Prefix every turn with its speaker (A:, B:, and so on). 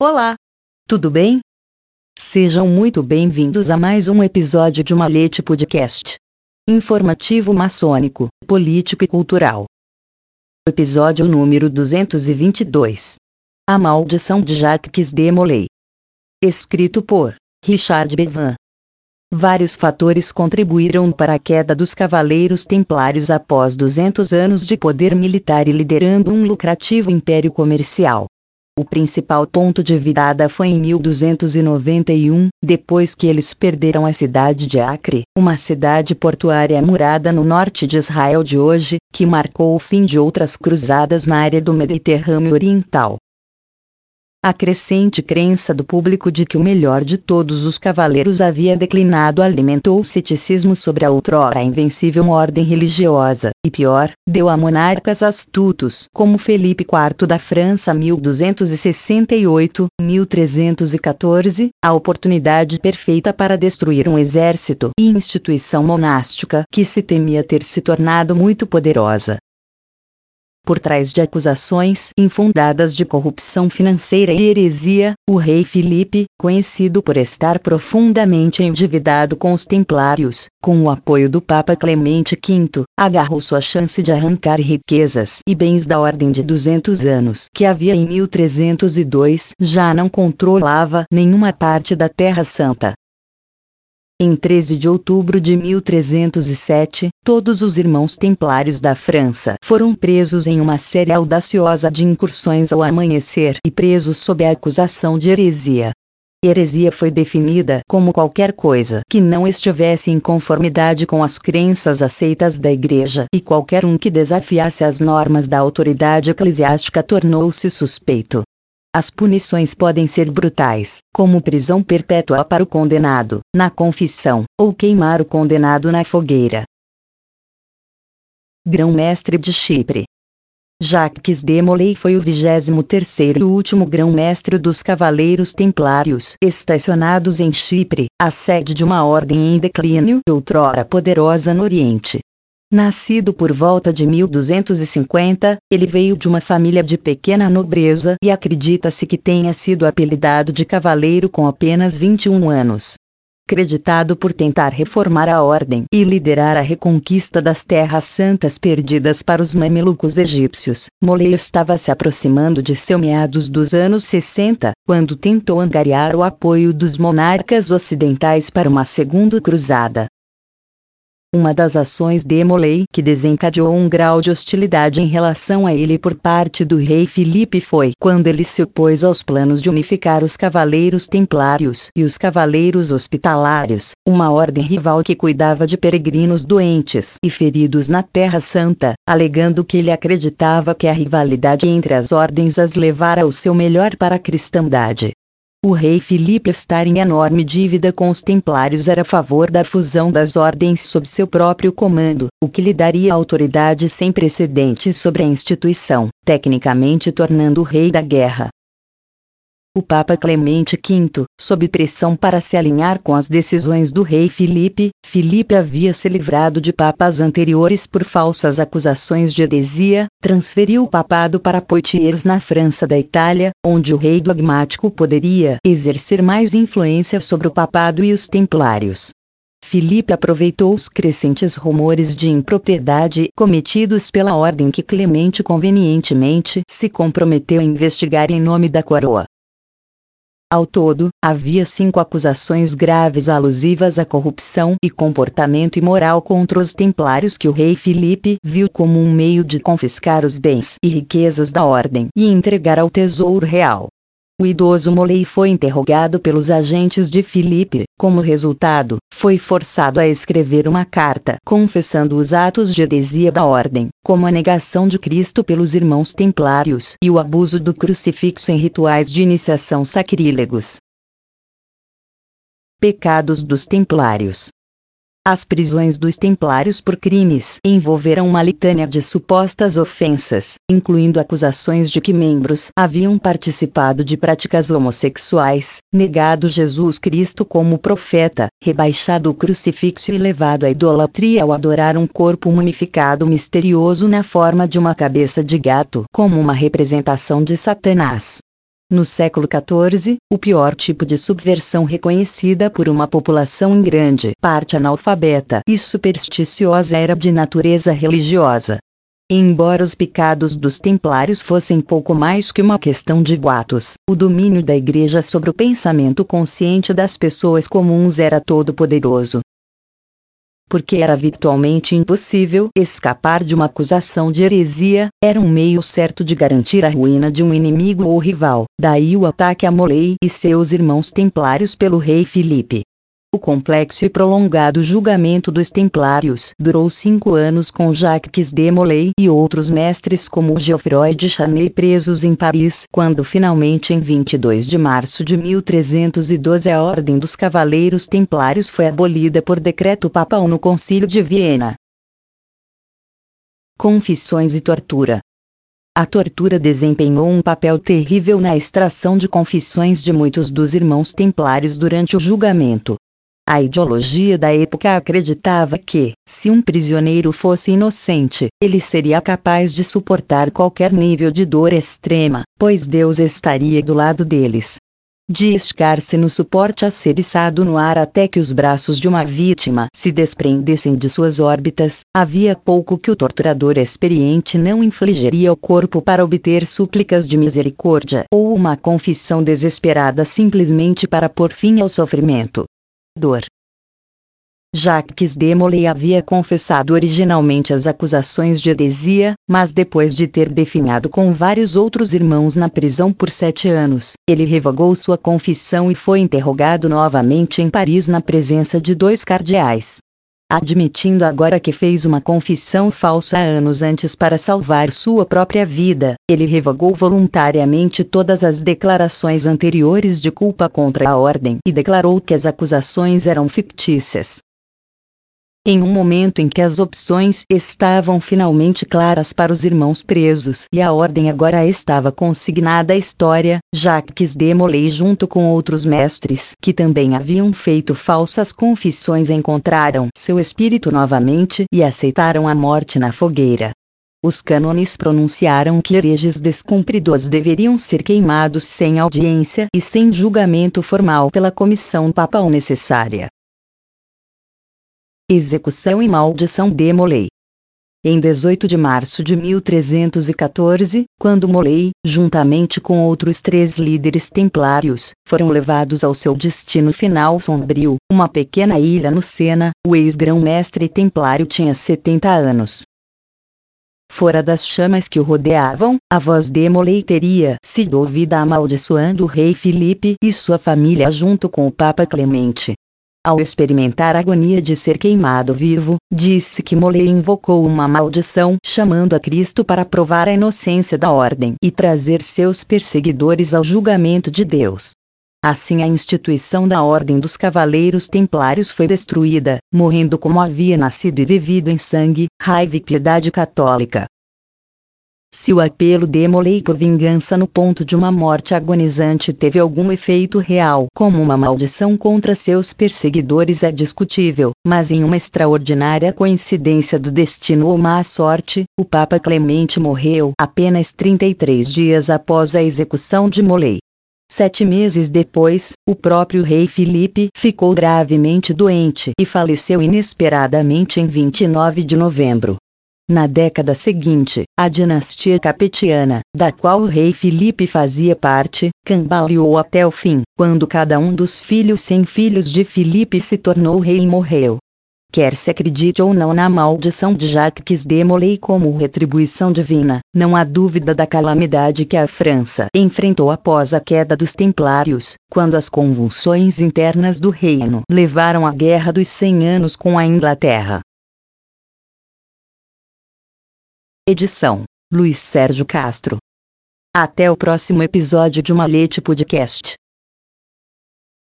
A: Olá! Tudo bem? Sejam muito bem-vindos a mais um episódio de Malete Podcast. Informativo maçônico, político e cultural. Episódio número 222. A Maldição de Jacques de Molay. Escrito por Richard Bevan. Vários fatores contribuíram para a queda dos Cavaleiros Templários após 200 anos de poder militar e liderando um lucrativo império comercial. O principal ponto de virada foi em 1291, depois que eles perderam a cidade de Acre, uma cidade portuária murada no norte de Israel de hoje, que marcou o fim de outras cruzadas na área do Mediterrâneo Oriental. A crescente crença do público de que o melhor de todos os cavaleiros havia declinado alimentou o ceticismo sobre a outrora invencível ordem religiosa, e pior, deu a monarcas astutos como Felipe IV da França 1268-1314, a oportunidade perfeita para destruir um exército e instituição monástica que se temia ter se tornado muito poderosa por trás de acusações infundadas de corrupção financeira e heresia, o rei Filipe, conhecido por estar profundamente endividado com os templários, com o apoio do Papa Clemente V, agarrou sua chance de arrancar riquezas e bens da ordem de 200 anos que havia em 1302, já não controlava nenhuma parte da Terra Santa, em 13 de outubro de 1307, todos os irmãos templários da França foram presos em uma série audaciosa de incursões ao amanhecer e presos sob a acusação de heresia. Heresia foi definida como qualquer coisa que não estivesse em conformidade com as crenças aceitas da Igreja, e qualquer um que desafiasse as normas da autoridade eclesiástica tornou-se suspeito. As punições podem ser brutais, como prisão perpétua para o condenado, na confissão, ou queimar o condenado na fogueira. Grão-mestre de Chipre Jacques de Molay foi o 23º e último grão-mestre dos Cavaleiros Templários estacionados em Chipre, a sede de uma ordem em declínio outrora poderosa no Oriente. Nascido por volta de 1250, ele veio de uma família de pequena nobreza e acredita-se que tenha sido apelidado de cavaleiro com apenas 21 anos. Creditado por tentar reformar a ordem e liderar a reconquista das terras santas perdidas para os mamelucos egípcios, Molay estava se aproximando de seu meados dos anos 60, quando tentou angariar o apoio dos monarcas ocidentais para uma segunda cruzada. Uma das ações de Molay que desencadeou um grau de hostilidade em relação a ele por parte do rei Filipe foi quando ele se opôs aos planos de unificar os Cavaleiros Templários e os Cavaleiros Hospitalários, uma ordem rival que cuidava de peregrinos doentes e feridos na Terra Santa, alegando que ele acreditava que a rivalidade entre as ordens as levara ao seu melhor para a cristandade. O rei Filipe estar em enorme dívida com os templários era a favor da fusão das ordens sob seu próprio comando, o que lhe daria autoridade sem precedentes sobre a instituição, tecnicamente tornando o rei da guerra. O Papa Clemente V, sob pressão para se alinhar com as decisões do rei Filipe, Filipe havia se livrado de papas anteriores por falsas acusações de heresia, transferiu o papado para Poitiers na França da Itália, onde o rei dogmático poderia exercer mais influência sobre o papado e os templários. Filipe aproveitou os crescentes rumores de impropriedade cometidos pela ordem que Clemente convenientemente se comprometeu a investigar em nome da coroa. Ao todo, havia cinco acusações graves alusivas à corrupção e comportamento imoral contra os templários que o rei Filipe viu como um meio de confiscar os bens e riquezas da ordem e entregar ao tesouro real. O idoso Molay foi interrogado pelos agentes de Filipe. Como resultado, foi forçado a escrever uma carta confessando os atos de heresia da ordem, como a negação de Cristo pelos irmãos templários e o abuso do crucifixo em rituais de iniciação sacrílegos. Pecados dos Templários as prisões dos templários por crimes envolveram uma litânia de supostas ofensas, incluindo acusações de que membros haviam participado de práticas homossexuais, negado Jesus Cristo como profeta, rebaixado o crucifixo e levado à idolatria ao adorar um corpo mumificado misterioso na forma de uma cabeça de gato como uma representação de Satanás. No século XIV, o pior tipo de subversão reconhecida por uma população em grande parte analfabeta e supersticiosa era de natureza religiosa. Embora os pecados dos templários fossem pouco mais que uma questão de boatos, o domínio da igreja sobre o pensamento consciente das pessoas comuns era todo poderoso porque era virtualmente impossível escapar de uma acusação de heresia, era um meio certo de garantir a ruína de um inimigo ou rival. Daí o ataque a Molay e seus irmãos templários pelo rei Filipe. O complexo e prolongado julgamento dos Templários durou cinco anos com Jacques de Molay e outros mestres como Geoffroy de Charnay presos em Paris, quando finalmente em 22 de março de 1312 a Ordem dos Cavaleiros Templários foi abolida por decreto papal no Concílio de Viena. Confissões e tortura a tortura desempenhou um papel terrível na extração de confissões de muitos dos irmãos templários durante o julgamento. A ideologia da época acreditava que, se um prisioneiro fosse inocente, ele seria capaz de suportar qualquer nível de dor extrema, pois Deus estaria do lado deles. De esticar-se no suporte a ser içado no ar até que os braços de uma vítima se desprendessem de suas órbitas, havia pouco que o torturador experiente não infligiria ao corpo para obter súplicas de misericórdia ou uma confissão desesperada simplesmente para pôr fim ao sofrimento dor. Jacques de Molay havia confessado originalmente as acusações de heresia, mas depois de ter definhado com vários outros irmãos na prisão por sete anos, ele revogou sua confissão e foi interrogado novamente em Paris na presença de dois cardeais admitindo agora que fez uma confissão falsa anos antes para salvar sua própria vida, ele revogou voluntariamente todas as declarações anteriores de culpa contra a ordem e declarou que as acusações eram fictícias. Em um momento em que as opções estavam finalmente claras para os irmãos presos e a ordem agora estava consignada à história, Jacques de Molay junto com outros mestres que também haviam feito falsas confissões encontraram seu espírito novamente e aceitaram a morte na fogueira. Os cânones pronunciaram que hereges descumpridos deveriam ser queimados sem audiência e sem julgamento formal pela comissão papal necessária. Execução e maldição de Molay. Em 18 de março de 1314, quando Molay, juntamente com outros três líderes templários, foram levados ao seu destino final sombrio, uma pequena ilha no Sena, o ex-grão-mestre templário tinha 70 anos. Fora das chamas que o rodeavam, a voz de Molay teria sido ouvida amaldiçoando o rei Filipe e sua família junto com o Papa Clemente. Ao experimentar a agonia de ser queimado vivo, disse que Molay invocou uma maldição chamando a Cristo para provar a inocência da ordem e trazer seus perseguidores ao julgamento de Deus. Assim a instituição da Ordem dos Cavaleiros Templários foi destruída, morrendo como havia nascido e vivido em sangue, raiva e piedade católica. Se o apelo de Molay por vingança no ponto de uma morte agonizante teve algum efeito real, como uma maldição contra seus perseguidores é discutível, mas em uma extraordinária coincidência do destino ou má sorte, o Papa Clemente morreu apenas 33 dias após a execução de Molay. Sete meses depois, o próprio rei Filipe ficou gravemente doente e faleceu inesperadamente em 29 de novembro. Na década seguinte, a dinastia capetiana, da qual o rei Filipe fazia parte, cambaleou até o fim, quando cada um dos filhos sem filhos de Filipe se tornou rei e morreu. Quer se acredite ou não na maldição de Jacques de Molay como retribuição divina, não há dúvida da calamidade que a França enfrentou após a queda dos Templários, quando as convulsões internas do reino levaram à Guerra dos Cem Anos com a Inglaterra. Edição: Luiz Sérgio Castro. Até o próximo episódio de Malete Podcast.